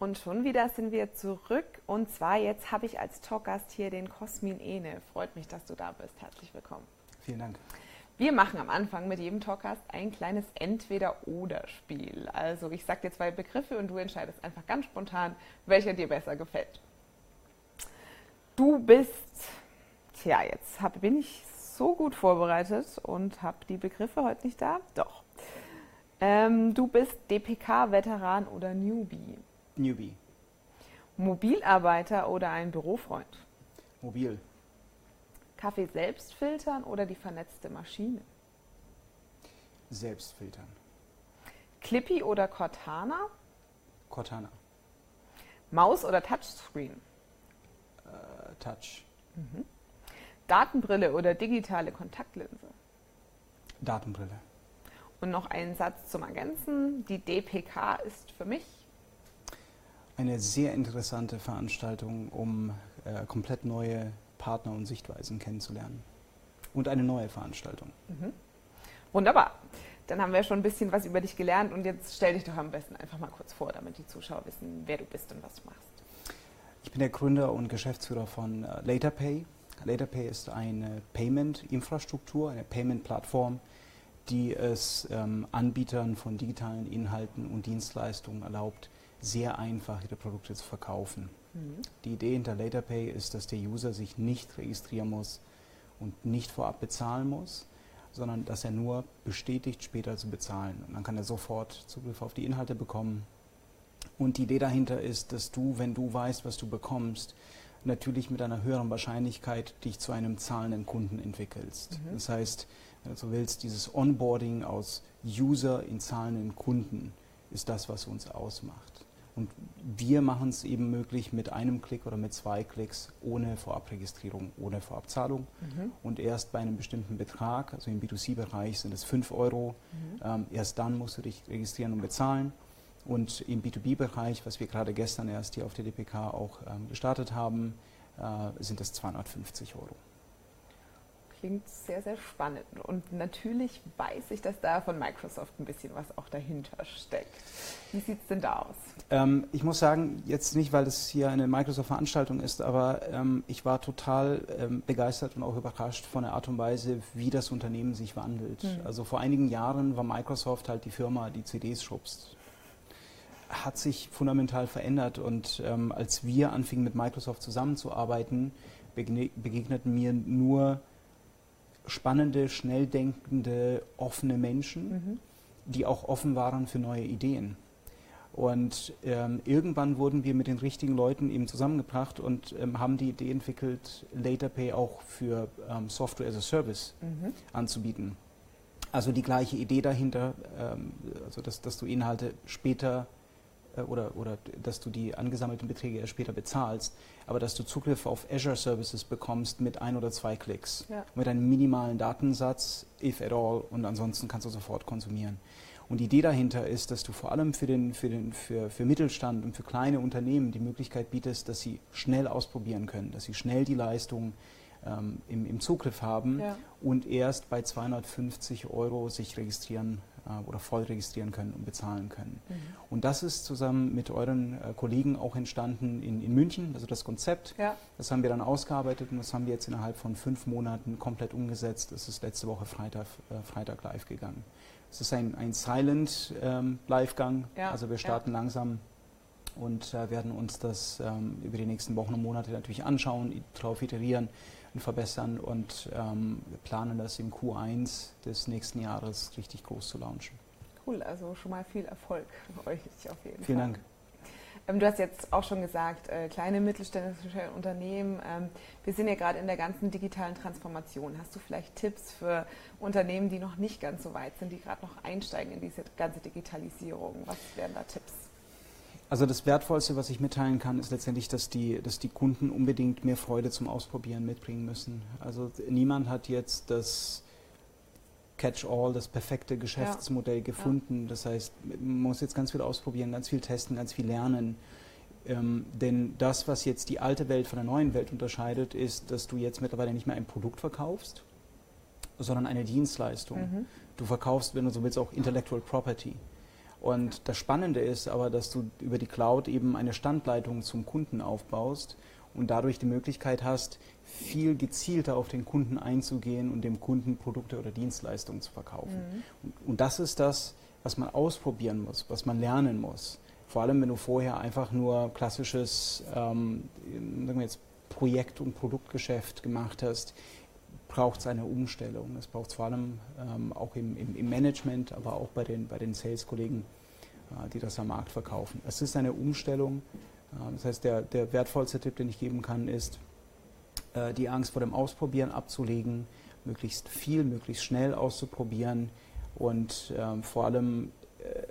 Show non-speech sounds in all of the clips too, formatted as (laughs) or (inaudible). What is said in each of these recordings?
Und schon wieder sind wir zurück. Und zwar jetzt habe ich als Talkgast hier den Cosmin Ene. Freut mich, dass du da bist. Herzlich willkommen. Vielen Dank. Wir machen am Anfang mit jedem Talkgast ein kleines Entweder-Oder-Spiel. Also ich sage dir zwei Begriffe und du entscheidest einfach ganz spontan, welcher dir besser gefällt. Du bist, tja, jetzt hab, bin ich so gut vorbereitet und habe die Begriffe heute nicht da. Doch. Ähm, du bist DPK-Veteran oder Newbie? Newbie. Mobilarbeiter oder ein Bürofreund? Mobil. Kaffee selbst filtern oder die vernetzte Maschine? Selbst filtern. Clippy oder Cortana? Cortana. Maus oder Touchscreen? Äh, Touch. Mhm. Datenbrille oder digitale Kontaktlinse? Datenbrille. Und noch einen Satz zum Ergänzen. Die DPK ist für mich eine sehr interessante Veranstaltung, um äh, komplett neue Partner und Sichtweisen kennenzulernen. Und eine neue Veranstaltung. Mhm. Wunderbar. Dann haben wir schon ein bisschen was über dich gelernt und jetzt stell dich doch am besten einfach mal kurz vor, damit die Zuschauer wissen, wer du bist und was du machst. Ich bin der Gründer und Geschäftsführer von äh, LaterPay. LaterPay ist eine Payment-Infrastruktur, eine Payment-Plattform, die es ähm, Anbietern von digitalen Inhalten und Dienstleistungen erlaubt, sehr einfach ihre Produkte zu verkaufen. Mhm. Die Idee hinter LaterPay ist, dass der User sich nicht registrieren muss und nicht vorab bezahlen muss, sondern dass er nur bestätigt, später zu bezahlen. Und dann kann er sofort Zugriff auf die Inhalte bekommen. Und die Idee dahinter ist, dass du, wenn du weißt, was du bekommst, natürlich mit einer höheren Wahrscheinlichkeit dich zu einem zahlenden Kunden entwickelst. Mhm. Das heißt, wenn du willst, dieses Onboarding aus User in zahlenden Kunden ist das, was uns ausmacht. Und wir machen es eben möglich mit einem Klick oder mit zwei Klicks ohne Vorabregistrierung, ohne Vorabzahlung. Mhm. Und erst bei einem bestimmten Betrag, also im B2C-Bereich sind es 5 Euro, mhm. ähm, erst dann musst du dich registrieren und bezahlen. Und im B2B-Bereich, was wir gerade gestern erst hier auf der DPK auch ähm, gestartet haben, äh, sind es 250 Euro klingt sehr, sehr spannend. Und natürlich weiß ich, dass da von Microsoft ein bisschen was auch dahinter steckt. Wie sieht es denn da aus? Ähm, ich muss sagen, jetzt nicht, weil das hier eine Microsoft-Veranstaltung ist, aber ähm, ich war total ähm, begeistert und auch überrascht von der Art und Weise, wie das Unternehmen sich wandelt. Mhm. Also vor einigen Jahren war Microsoft halt die Firma, die CDs schubst hat sich fundamental verändert und ähm, als wir anfingen mit Microsoft zusammenzuarbeiten, begegneten mir nur spannende, schnell denkende, offene Menschen, mhm. die auch offen waren für neue Ideen. Und ähm, irgendwann wurden wir mit den richtigen Leuten eben zusammengebracht und ähm, haben die Idee entwickelt, LaterPay auch für ähm, Software as a Service mhm. anzubieten. Also die gleiche Idee dahinter, ähm, also dass, dass du Inhalte später oder, oder dass du die angesammelten Beträge erst später bezahlst, aber dass du Zugriff auf Azure Services bekommst mit ein oder zwei Klicks, ja. mit einem minimalen Datensatz, if at all, und ansonsten kannst du sofort konsumieren. Und die Idee dahinter ist, dass du vor allem für, den, für, den, für, für Mittelstand und für kleine Unternehmen die Möglichkeit bietest, dass sie schnell ausprobieren können, dass sie schnell die Leistung ähm, im, im, Zugriff haben ja. und erst bei 250 Euro sich registrieren äh, oder voll registrieren können und bezahlen können. Mhm. Und das ist zusammen mit euren äh, Kollegen auch entstanden in, in München, also das Konzept. Ja. Das haben wir dann ausgearbeitet und das haben wir jetzt innerhalb von fünf Monaten komplett umgesetzt. Das ist letzte Woche Freitag, äh, Freitag live gegangen. Es ist ein, ein Silent ähm, Live-Gang, ja. also wir starten ja. langsam und äh, werden uns das ähm, über die nächsten Wochen und Monate natürlich anschauen, darauf iterieren verbessern und ähm, wir planen das im Q1 des nächsten Jahres richtig groß zu launchen. Cool, also schon mal viel Erfolg euch auf jeden Vielen Fall. Dank. Ähm, du hast jetzt auch schon gesagt, äh, kleine mittelständische Unternehmen. Ähm, wir sind ja gerade in der ganzen digitalen Transformation. Hast du vielleicht Tipps für Unternehmen, die noch nicht ganz so weit sind, die gerade noch einsteigen in diese ganze Digitalisierung? Was wären da Tipps? Also das Wertvollste, was ich mitteilen kann, ist letztendlich, dass die, dass die Kunden unbedingt mehr Freude zum Ausprobieren mitbringen müssen. Also niemand hat jetzt das Catch-all, das perfekte Geschäftsmodell ja. gefunden. Ja. Das heißt, man muss jetzt ganz viel ausprobieren, ganz viel testen, ganz viel lernen. Ähm, denn das, was jetzt die alte Welt von der neuen Welt unterscheidet, ist, dass du jetzt mittlerweile nicht mehr ein Produkt verkaufst, sondern eine Dienstleistung. Mhm. Du verkaufst, wenn du so willst, auch Intellectual Property. Und das Spannende ist aber, dass du über die Cloud eben eine Standleitung zum Kunden aufbaust und dadurch die Möglichkeit hast, viel gezielter auf den Kunden einzugehen und dem Kunden Produkte oder Dienstleistungen zu verkaufen. Mhm. Und, und das ist das, was man ausprobieren muss, was man lernen muss. Vor allem, wenn du vorher einfach nur klassisches ähm, sagen wir jetzt Projekt- und Produktgeschäft gemacht hast, braucht es eine Umstellung. Es braucht es vor allem ähm, auch im, im, im, Management, aber auch bei den, bei den Sales-Kollegen, äh, die das am Markt verkaufen. Es ist eine Umstellung. Äh, das heißt, der, der wertvollste Tipp, den ich geben kann, ist, äh, die Angst vor dem Ausprobieren abzulegen, möglichst viel, möglichst schnell auszuprobieren und ähm, vor allem äh,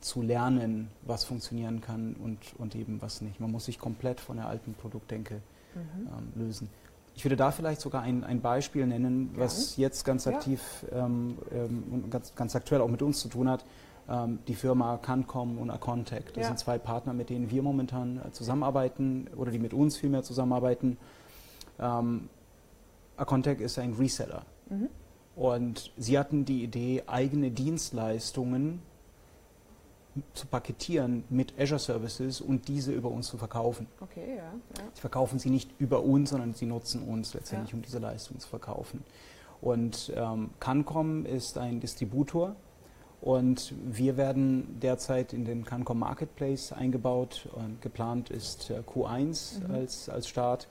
zu lernen, was funktionieren kann und, und eben was nicht. Man muss sich komplett von der alten Produktdenke mhm. ähm, lösen. Ich würde da vielleicht sogar ein, ein Beispiel nennen, was ja. jetzt ganz aktiv ja. ähm, ähm, und ganz, ganz aktuell auch mit uns zu tun hat. Ähm, die Firma Cancom und Acontec. Das ja. sind zwei Partner, mit denen wir momentan äh, zusammenarbeiten oder die mit uns vielmehr zusammenarbeiten. Ähm, Acontec ist ein Reseller. Mhm. Und sie hatten die Idee, eigene Dienstleistungen zu paketieren mit Azure Services und diese über uns zu verkaufen. Okay, ja. ja. Sie verkaufen sie nicht über uns, sondern sie nutzen uns letztendlich, ja. um diese Leistung zu verkaufen. Und ähm, Cancom ist ein Distributor und wir werden derzeit in den Cancom Marketplace eingebaut. Und geplant ist äh, Q1 mhm. als, als Start.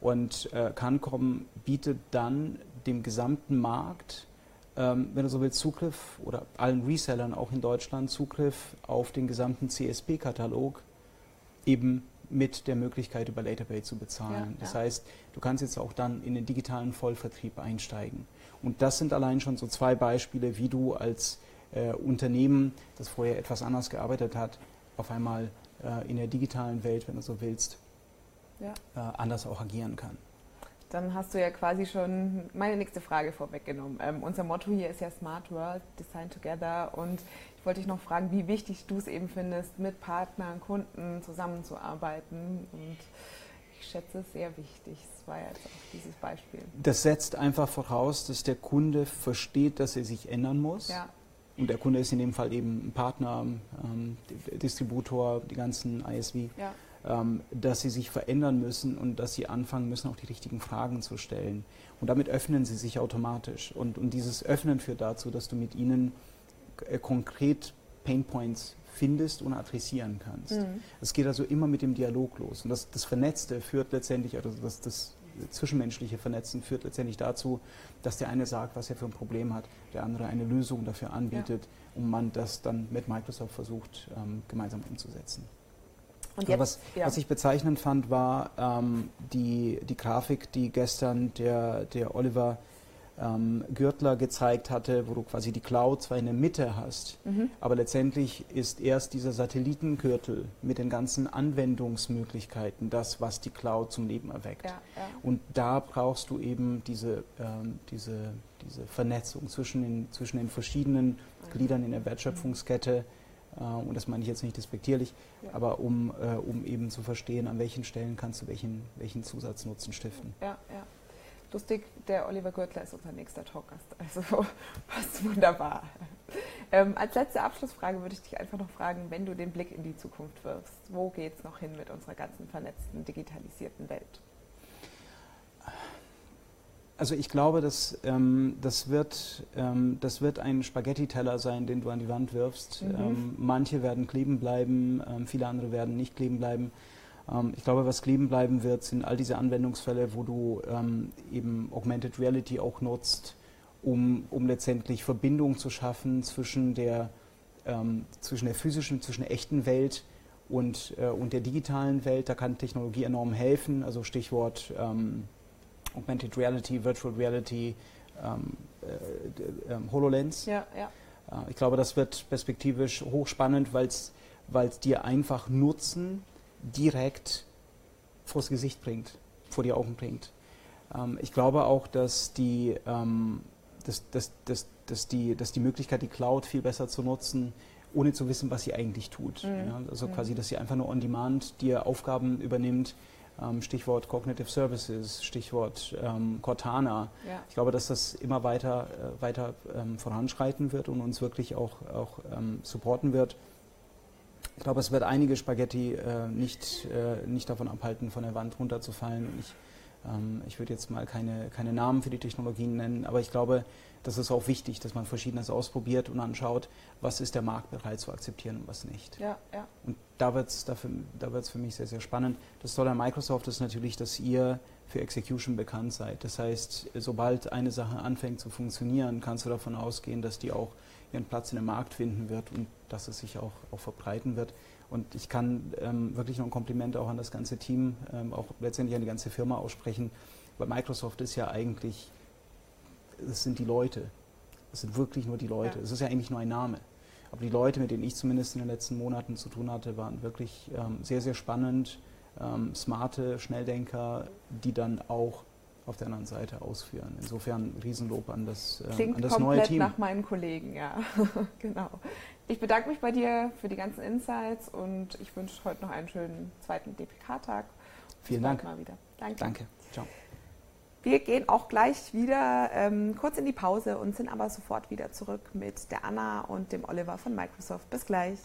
Und äh, Cancom bietet dann dem gesamten Markt, ähm, wenn du so willst, Zugriff oder allen Resellern auch in Deutschland Zugriff auf den gesamten CSP-Katalog eben mit der Möglichkeit über Laterpay zu bezahlen. Ja, das ja. heißt, du kannst jetzt auch dann in den digitalen Vollvertrieb einsteigen. Und das sind allein schon so zwei Beispiele, wie du als äh, Unternehmen, das vorher etwas anders gearbeitet hat, auf einmal äh, in der digitalen Welt, wenn du so willst, ja. äh, anders auch agieren kann. Dann hast du ja quasi schon meine nächste Frage vorweggenommen. Ähm, unser Motto hier ist ja Smart World, Design Together. Und ich wollte dich noch fragen, wie wichtig du es eben findest, mit Partnern, Kunden zusammenzuarbeiten. Und ich schätze es sehr wichtig. Das war ja jetzt auch dieses Beispiel. Das setzt einfach voraus, dass der Kunde versteht, dass er sich ändern muss. Ja. Und der Kunde ist in dem Fall eben ein Partner, ähm, Distributor, die ganzen ISV. Ja dass sie sich verändern müssen und dass sie anfangen müssen, auch die richtigen Fragen zu stellen. Und damit öffnen sie sich automatisch. Und, und dieses Öffnen führt dazu, dass du mit ihnen äh, konkret Painpoints findest und adressieren kannst. Mhm. Es geht also immer mit dem Dialog los. Und das, das Vernetzte führt letztendlich, also das, das zwischenmenschliche Vernetzen führt letztendlich dazu, dass der eine sagt, was er für ein Problem hat, der andere eine Lösung dafür anbietet ja. und man das dann mit Microsoft versucht, ähm, gemeinsam umzusetzen. Jetzt, was, ja. was, ich bezeichnend fand, war ähm, die, die Grafik, die gestern der, der Oliver ähm, Gürtler gezeigt hatte, wo du quasi die Cloud zwar in der Mitte hast, mhm. aber letztendlich ist erst dieser Satellitengürtel mit den ganzen Anwendungsmöglichkeiten das, was die Cloud zum Leben erweckt. Ja, ja. Und da brauchst du eben diese, ähm, diese, diese Vernetzung zwischen den, zwischen den verschiedenen mhm. Gliedern in der Wertschöpfungskette. Äh, und das meine ich jetzt nicht despektierlich, ja. aber um, äh, um eben zu verstehen, an welchen Stellen kannst du welchen, welchen Zusatznutzen stiften. Ja, ja. Lustig, der Oliver Gürtler ist unser nächster Talkgast, also (laughs) passt wunderbar. Ähm, als letzte Abschlussfrage würde ich dich einfach noch fragen, wenn du den Blick in die Zukunft wirfst, wo geht es noch hin mit unserer ganzen vernetzten, digitalisierten Welt? Also ich glaube, dass, ähm, das, wird, ähm, das wird ein Spaghetti-Teller sein, den du an die Wand wirfst. Mhm. Ähm, manche werden kleben bleiben, ähm, viele andere werden nicht kleben bleiben. Ähm, ich glaube, was kleben bleiben wird, sind all diese Anwendungsfälle, wo du ähm, eben Augmented Reality auch nutzt, um, um letztendlich Verbindungen zu schaffen zwischen der, zwischen der physischen, zwischen der echten Welt und, äh, und der digitalen Welt. Da kann Technologie enorm helfen, also Stichwort Augmented Reality, Virtual Reality, ähm, äh, äh, HoloLens. Ja, ja. Äh, ich glaube, das wird perspektivisch hochspannend, weil es dir einfach Nutzen direkt vors Gesicht bringt, vor die Augen bringt. Ähm, ich glaube auch, dass die, ähm, dass, dass, dass, dass, die, dass die Möglichkeit, die Cloud viel besser zu nutzen, ohne zu wissen, was sie eigentlich tut. Mhm. Ja, also mhm. quasi, dass sie einfach nur on demand dir Aufgaben übernimmt, Stichwort Cognitive Services, Stichwort ähm, Cortana. Ja. Ich glaube, dass das immer weiter, äh, weiter ähm, voranschreiten wird und uns wirklich auch, auch ähm, supporten wird. ich glaube, es wird einige Spaghetti äh, nicht, äh, nicht davon abhalten, von der Wand runterzufallen. Und ich, ähm, ich würde jetzt mal keine, keine Namen für die Technologien nennen, aber ich glaube, das ist auch wichtig, dass man Verschiedenes ausprobiert und anschaut, was ist der Markt bereit zu akzeptieren und was nicht. Ja, ja. Und da wird es da wird's für mich sehr, sehr spannend. Das Tolle an Microsoft ist natürlich, dass ihr für Execution bekannt seid. Das heißt, sobald eine Sache anfängt zu funktionieren, kannst du davon ausgehen, dass die auch ihren Platz in dem Markt finden wird und dass es sich auch, auch verbreiten wird. Und ich kann ähm, wirklich noch ein Kompliment auch an das ganze Team, ähm, auch letztendlich an die ganze Firma aussprechen, weil Microsoft ist ja eigentlich, es sind die Leute. Es sind wirklich nur die Leute. Ja. Es ist ja eigentlich nur ein Name. Aber die Leute, mit denen ich zumindest in den letzten Monaten zu tun hatte, waren wirklich ähm, sehr, sehr spannend, ähm, smarte Schnelldenker, die dann auch auf der anderen Seite ausführen. Insofern Riesenlob an das, äh, Klingt an das neue Team. nach meinen Kollegen, ja. (laughs) genau. Ich bedanke mich bei dir für die ganzen Insights und ich wünsche heute noch einen schönen zweiten DPK-Tag. Vielen Dank. Mal wieder. Danke. Danke. Ciao. Wir gehen auch gleich wieder ähm, kurz in die Pause und sind aber sofort wieder zurück mit der Anna und dem Oliver von Microsoft. Bis gleich.